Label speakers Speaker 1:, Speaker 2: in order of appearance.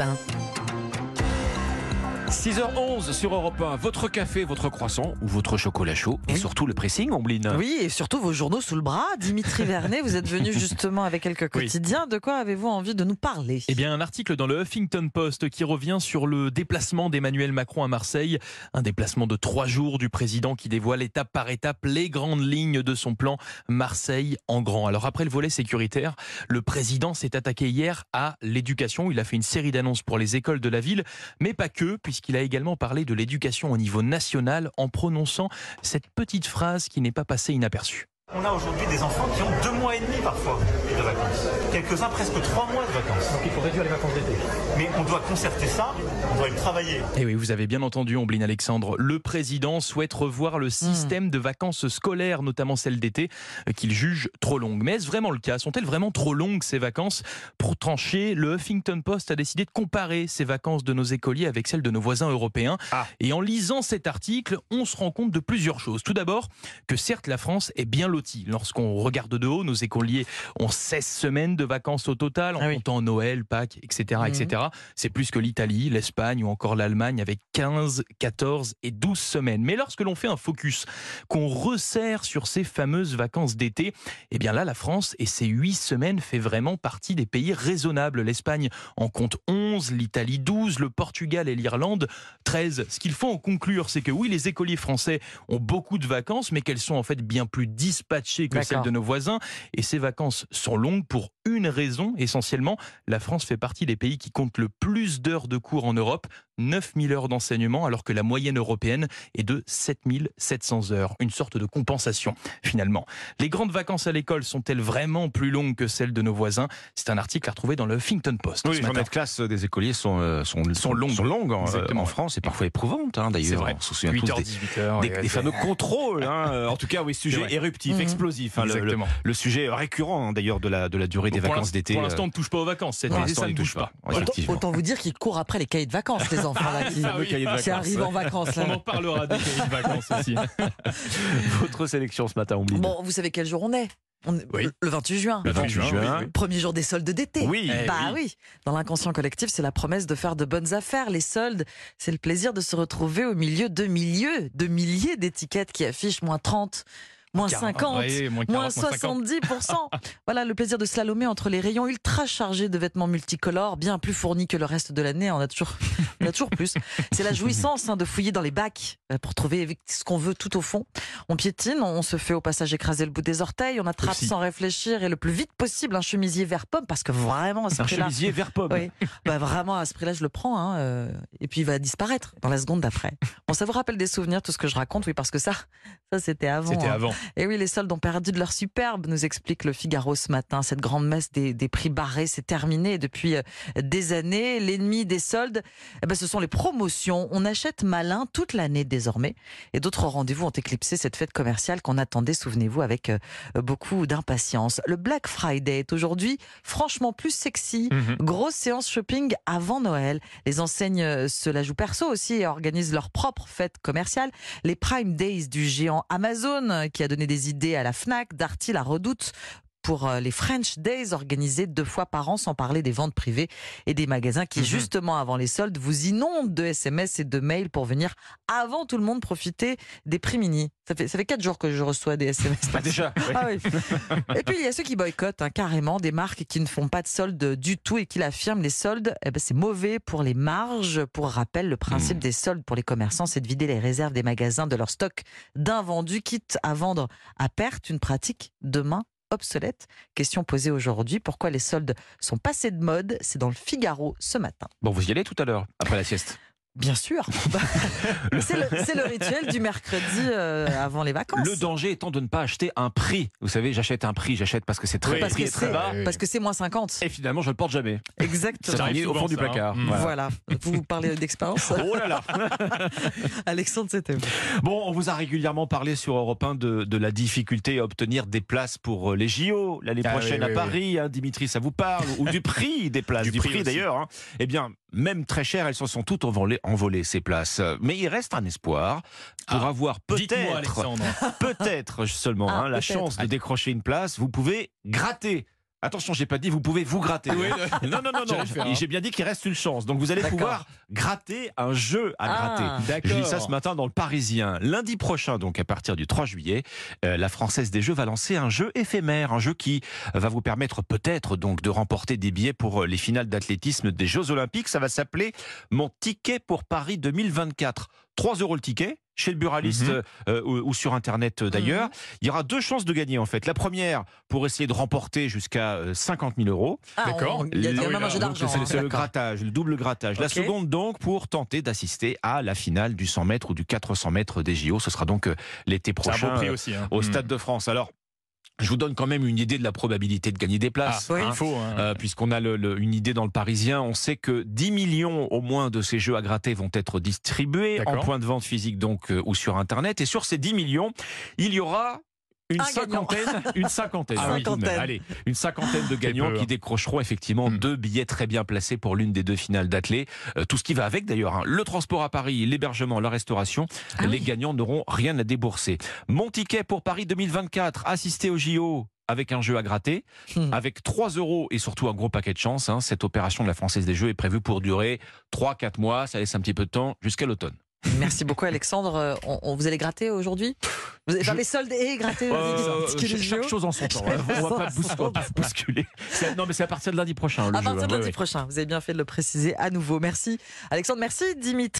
Speaker 1: Bain.
Speaker 2: 6h11 sur Europe 1, votre café, votre croissant ou votre chocolat chaud et
Speaker 1: Oui.
Speaker 2: surtout le pressing, Ombline.
Speaker 1: Oui, et surtout vos journaux sous le bras. Dimitri Vernet, vous êtes venu justement avec quelques
Speaker 3: Oui.
Speaker 1: quotidiens. De quoi avez-vous envie de nous parler?
Speaker 3: Eh bien, un article dans le Huffington Post qui revient sur le déplacement d'Emmanuel Macron à Marseille. Un déplacement de trois jours du président qui dévoile étape par étape les grandes lignes de son plan Marseille en grand. Alors, après le volet sécuritaire, le président s'est attaqué hier à l'éducation. Il a fait une série d'annonces pour les écoles de la ville, mais pas que, puisqu'il a également parlé de l'éducation au niveau national en prononçant cette petite phrase qui n'est pas passée inaperçue.
Speaker 4: On a aujourd'hui des enfants qui ont deux mois et demi parfois de vacances. Quelques-uns presque trois mois de vacances. Donc il faut réduire les vacances d'été. Mais on doit concerter ça, on doit le travailler.
Speaker 3: Et Eh oui, vous avez bien entendu, Ombline Alexandre. Le président souhaite revoir le système de vacances scolaires, notamment celles d'été, euh, qu'il juge trop longues. Mais est-ce vraiment le cas? Sont-elles vraiment trop longues, ces vacances? Pour trancher, le Huffington Post a décidé de comparer ces vacances de nos écoliers avec celles de nos voisins européens.
Speaker 2: Ah.
Speaker 3: Et en lisant cet article, on se rend compte de plusieurs choses. Tout d'abord, que certes, la France est bien Lorsqu'on regarde de haut, nos écoliers ont 16 semaines de vacances au total, en
Speaker 1: Ah oui.
Speaker 3: comptant Noël, Pâques, etc.
Speaker 1: Mhm.
Speaker 3: etc. C'est plus que l'Italie, l'Espagne ou encore l'Allemagne avec 15, 14 et 12 semaines. Mais lorsque l'on fait un focus, qu'on resserre sur ces fameuses vacances d'été, eh bien là, la France et ses 8 semaines fait vraiment partie des pays raisonnables. L'Espagne en compte 11, l'Italie 12, le Portugal et l'Irlande 13. Ce qu'il faut en conclure, c'est que oui, les écoliers français ont beaucoup de vacances, mais qu'elles sont en fait bien plus que celles de nos voisins. Et ces vacances sont longues pour une raison essentiellement. La France fait partie des pays qui comptent le plus d'heures de cours en Europe, 9000 heures d'enseignement, alors que la moyenne européenne est de 7700 heures. Une sorte de compensation, finalement. Les grandes vacances à l'école sont-elles vraiment plus longues que celles de nos voisins? C'est un article à retrouver dans le Huffington Post.
Speaker 2: Oui,
Speaker 3: ce
Speaker 2: les
Speaker 3: matin.
Speaker 2: journées de classe des écoliers sont, euh, sont,
Speaker 3: Sont longues.
Speaker 2: sont longues en,
Speaker 3: Exactement.
Speaker 2: en France et parfois éprouvantes hein,
Speaker 3: C'est
Speaker 2: d'ailleurs.
Speaker 3: vrai.
Speaker 2: On se souvient tous
Speaker 3: 8h,
Speaker 2: des,
Speaker 3: 18h.
Speaker 2: des- des fameux contrôles. hein. En tout cas, oui, sujet éruptif,
Speaker 1: Mhm.
Speaker 2: explosif. hein, le- le,
Speaker 3: Exactement.
Speaker 2: le sujet récurrent hein, d'ailleurs de la, de la durée des vacances d'été.
Speaker 3: Pour
Speaker 2: euh,
Speaker 3: l'instant, on ne touche pas aux vacances. Cet été, ça ne
Speaker 2: touche
Speaker 3: pas.
Speaker 2: pas. Effectivement.
Speaker 1: Autant vous dire qu'ils courent après les cahiers de vacances, les enfants là, qui,
Speaker 3: Ah
Speaker 1: arrivent en vacances. là.
Speaker 3: On en parlera des cahiers de vacances aussi.
Speaker 2: Votre sélection ce matin.
Speaker 1: Bon, vous savez quel jour on est On est
Speaker 3: Oui.
Speaker 1: Le 28 juin.
Speaker 2: Le
Speaker 3: Bon,
Speaker 2: 28
Speaker 3: oui,
Speaker 2: juin.
Speaker 3: oui, oui.
Speaker 1: Premier jour des soldes d'été.
Speaker 2: Oui.
Speaker 3: Eh
Speaker 1: bah
Speaker 3: oui.
Speaker 1: oui. Dans l'inconscient collectif, c'est la promesse de faire de bonnes affaires. Les soldes, c'est le plaisir de se retrouver au milieu de milliers, de milliers d'étiquettes qui affichent moins 30, moins 50,
Speaker 3: Ouais, moins 40,
Speaker 1: moins
Speaker 3: moins 50.
Speaker 1: 70%. voilà le plaisir de slalomer entre les rayons ultra chargés de vêtements multicolores, bien plus fournis que le reste de l'année. On a toujours, on a toujours plus. C'est la jouissance hein, de fouiller dans les bacs euh, pour trouver ce qu'on veut tout au fond. On piétine, on se fait au passage écraser le bout des orteils, on attrape
Speaker 3: Aussi.
Speaker 1: sans réfléchir et le plus vite possible un chemisier vert pomme parce que vraiment à ce
Speaker 2: Un
Speaker 1: prix-là,
Speaker 2: chemisier vert pomme.
Speaker 1: oui, bah vraiment à ce prix-là, je le prends. hein, euh, et puis il va disparaître dans la seconde d'après. Bon, ça vous rappelle des souvenirs, tout ce que je raconte, oui, parce que ça, ça c'était avant.
Speaker 3: C'était
Speaker 1: hein.
Speaker 3: avant.
Speaker 1: Et oui, les soldes ont perdu de leur superbe, nous explique le Figaro ce matin. Cette grande messe des, des prix barrés, c'est terminé depuis euh, des années. L'ennemi des soldes, eh ben, ce sont les promotions. On achète malin toute l'année désormais. Et d'autres rendez-vous ont éclipsé cette fête commerciale qu'on attendait, souvenez-vous, avec euh, beaucoup d'impatience. Le Black Friday est aujourd'hui franchement plus sexy.
Speaker 3: Mhm.
Speaker 1: Grosse séance shopping avant Noël. Les enseignes euh, se la jouent perso aussi et organisent leur propre fête commerciale. Les Prime Days du géant Amazon, qui a donné des idées à la Fnac, Darty, la Redoute, pour euh, les French Days organisés deux fois par an, sans parler des ventes privées et des magasins qui,
Speaker 3: Mhm.
Speaker 1: justement avant les soldes, vous inondent de SMS et de mails pour venir avant tout le monde profiter des prix mini. Ça fait, ça fait quatre jours que je reçois des SMS.
Speaker 2: Déjà. oui.
Speaker 1: Ah oui. Et puis il y a ceux qui boycottent hein, carrément des marques qui ne font pas de soldes du tout et qui l'affirment. Les soldes, eh ben, c'est mauvais pour les marges. Pour rappel, le principe
Speaker 2: Hmm.
Speaker 1: des soldes pour les commerçants, c'est de vider les réserves des magasins de leur stock d'invendus, quitte à vendre à perte une pratique demain obsolète. Question posée aujourd'hui, pourquoi les soldes sont passés de mode? C'est dans le Figaro ce matin.
Speaker 2: Bon, vous y allez tout à l'heure, après la sieste.
Speaker 1: Bien sûr. C'est le, rituel du mercredi euh, avant les vacances.
Speaker 2: Le danger étant de ne pas acheter un prix. Vous savez, j'achète un prix, j'achète parce que c'est très,
Speaker 3: Oui,
Speaker 1: parce
Speaker 2: prix
Speaker 1: que
Speaker 2: est très
Speaker 1: c'est
Speaker 2: bas.
Speaker 1: parce que c'est moins 50.
Speaker 2: Et finalement, je ne le porte jamais.
Speaker 1: Exactement.
Speaker 2: Ça au
Speaker 3: souvent,
Speaker 2: fond du
Speaker 3: ça, hein.
Speaker 2: placard.
Speaker 3: Mm.
Speaker 2: Voilà.
Speaker 1: Voilà. Vous parlez d'expérience
Speaker 2: Oh là là
Speaker 1: Alexandre, c'était vous.
Speaker 2: Bon, on vous a régulièrement parlé sur Europe 1 de, de la difficulté à obtenir des places pour euh, les JO l'année
Speaker 3: Ah
Speaker 2: prochaine
Speaker 3: oui,
Speaker 2: à
Speaker 3: oui,
Speaker 2: Paris. hein, Dimitri, ça vous parle Ou du prix des places,
Speaker 3: Du
Speaker 2: du,
Speaker 3: prix
Speaker 2: d'ailleurs. hein. Eh bien, même très chères, elles se sont toutes envolées, envolées ces places. Mais il reste un espoir pour
Speaker 3: Ah,
Speaker 2: avoir peut-être, peut-être seulement
Speaker 1: Ah,
Speaker 2: hein, la chance de décrocher une place. Vous pouvez gratter Attention, j'ai pas dit vous pouvez vous gratter.
Speaker 3: Oui,
Speaker 2: non, non, non, non.
Speaker 3: Faire, hein.
Speaker 2: J'ai bien dit qu'il reste une chance. Donc vous allez pouvoir gratter un jeu à
Speaker 1: Ah.
Speaker 2: gratter.
Speaker 3: D'accord.
Speaker 2: Je lis ça ce matin dans le Parisien. Lundi prochain, donc à partir du 3 juillet, euh, la Française des Jeux va lancer un jeu éphémère, un jeu qui va vous permettre peut-être donc de remporter des billets pour euh, les finales d'athlétisme des Jeux Olympiques. Ça va s'appeler Mon ticket pour Paris 2024. 3 euros le ticket chez le buraliste
Speaker 3: Mhm.
Speaker 2: euh, ou, ou sur internet euh, d'ailleurs.
Speaker 1: Mhm.
Speaker 2: Il y aura deux chances de gagner en fait. La première pour essayer de remporter jusqu'à euh, 50 000 euros.
Speaker 1: Ah,
Speaker 3: D'accord.
Speaker 1: Il y a, même un jeu d'argent.
Speaker 2: C'est
Speaker 1: hein.
Speaker 2: le grattage, le double grattage. La seconde donc pour tenter d'assister à la finale du 100 mètres ou du 400 mètres des JO. Ce sera donc euh, l'été prochain
Speaker 3: beau prix
Speaker 2: euh,
Speaker 3: aussi. hein.
Speaker 2: au
Speaker 3: Mm.
Speaker 2: Stade de France. Alors, je vous donne quand même une idée de la probabilité de gagner des
Speaker 3: Ah,
Speaker 2: places.
Speaker 1: oui.
Speaker 2: hein.
Speaker 3: il faut. hein.
Speaker 2: Euh, Puisqu'on a le- le- une idée dans le Parisien, on sait que 10 millions au moins de ces jeux à gratter vont être distribués en point de vente physique donc euh, ou sur Internet. Et sur ces 10 millions, il y aura une
Speaker 1: Un
Speaker 2: cinquantaine, une cinquantaine,
Speaker 1: Ah oui. Cinquantaine.
Speaker 2: allez, une cinquantaine de gagnants qui
Speaker 3: hein.
Speaker 2: décrocheront effectivement
Speaker 3: Hmm.
Speaker 2: deux billets très bien placés pour l'une des deux finales d'athlée. Euh, tout ce qui va avec d'ailleurs, hein. le transport à Paris, l'hébergement, la restauration.
Speaker 1: Ah
Speaker 2: les
Speaker 1: oui.
Speaker 2: gagnants n'auront rien à débourser. Mon ticket pour Paris 2024, assister au JO avec un jeu à gratter,
Speaker 1: Hmm.
Speaker 2: avec 3 euros et surtout un gros paquet de chance. hein. Cette opération de la Française des Jeux est prévue pour durer 3-4 mois. Ça laisse un petit peu de temps jusqu'à l'automne.
Speaker 1: Merci beaucoup Alexandre. Euh, On, on- vous allez gratter aujourd'hui? Vous allez faire
Speaker 2: Je-
Speaker 1: les soldes et gratter
Speaker 2: Euh, chaque
Speaker 1: JO
Speaker 2: chose en son temps. hein. On va pas bous- on va pas bousculer. C'est- Non, mais c'est à partir de lundi prochain. Le
Speaker 1: À
Speaker 2: jeu,
Speaker 1: partir
Speaker 2: hein.
Speaker 1: de
Speaker 2: Ouais,
Speaker 1: lundi
Speaker 2: ouais.
Speaker 1: prochain. Vous avez bien fait de le préciser à nouveau. Merci Alexandre, merci Dimitri.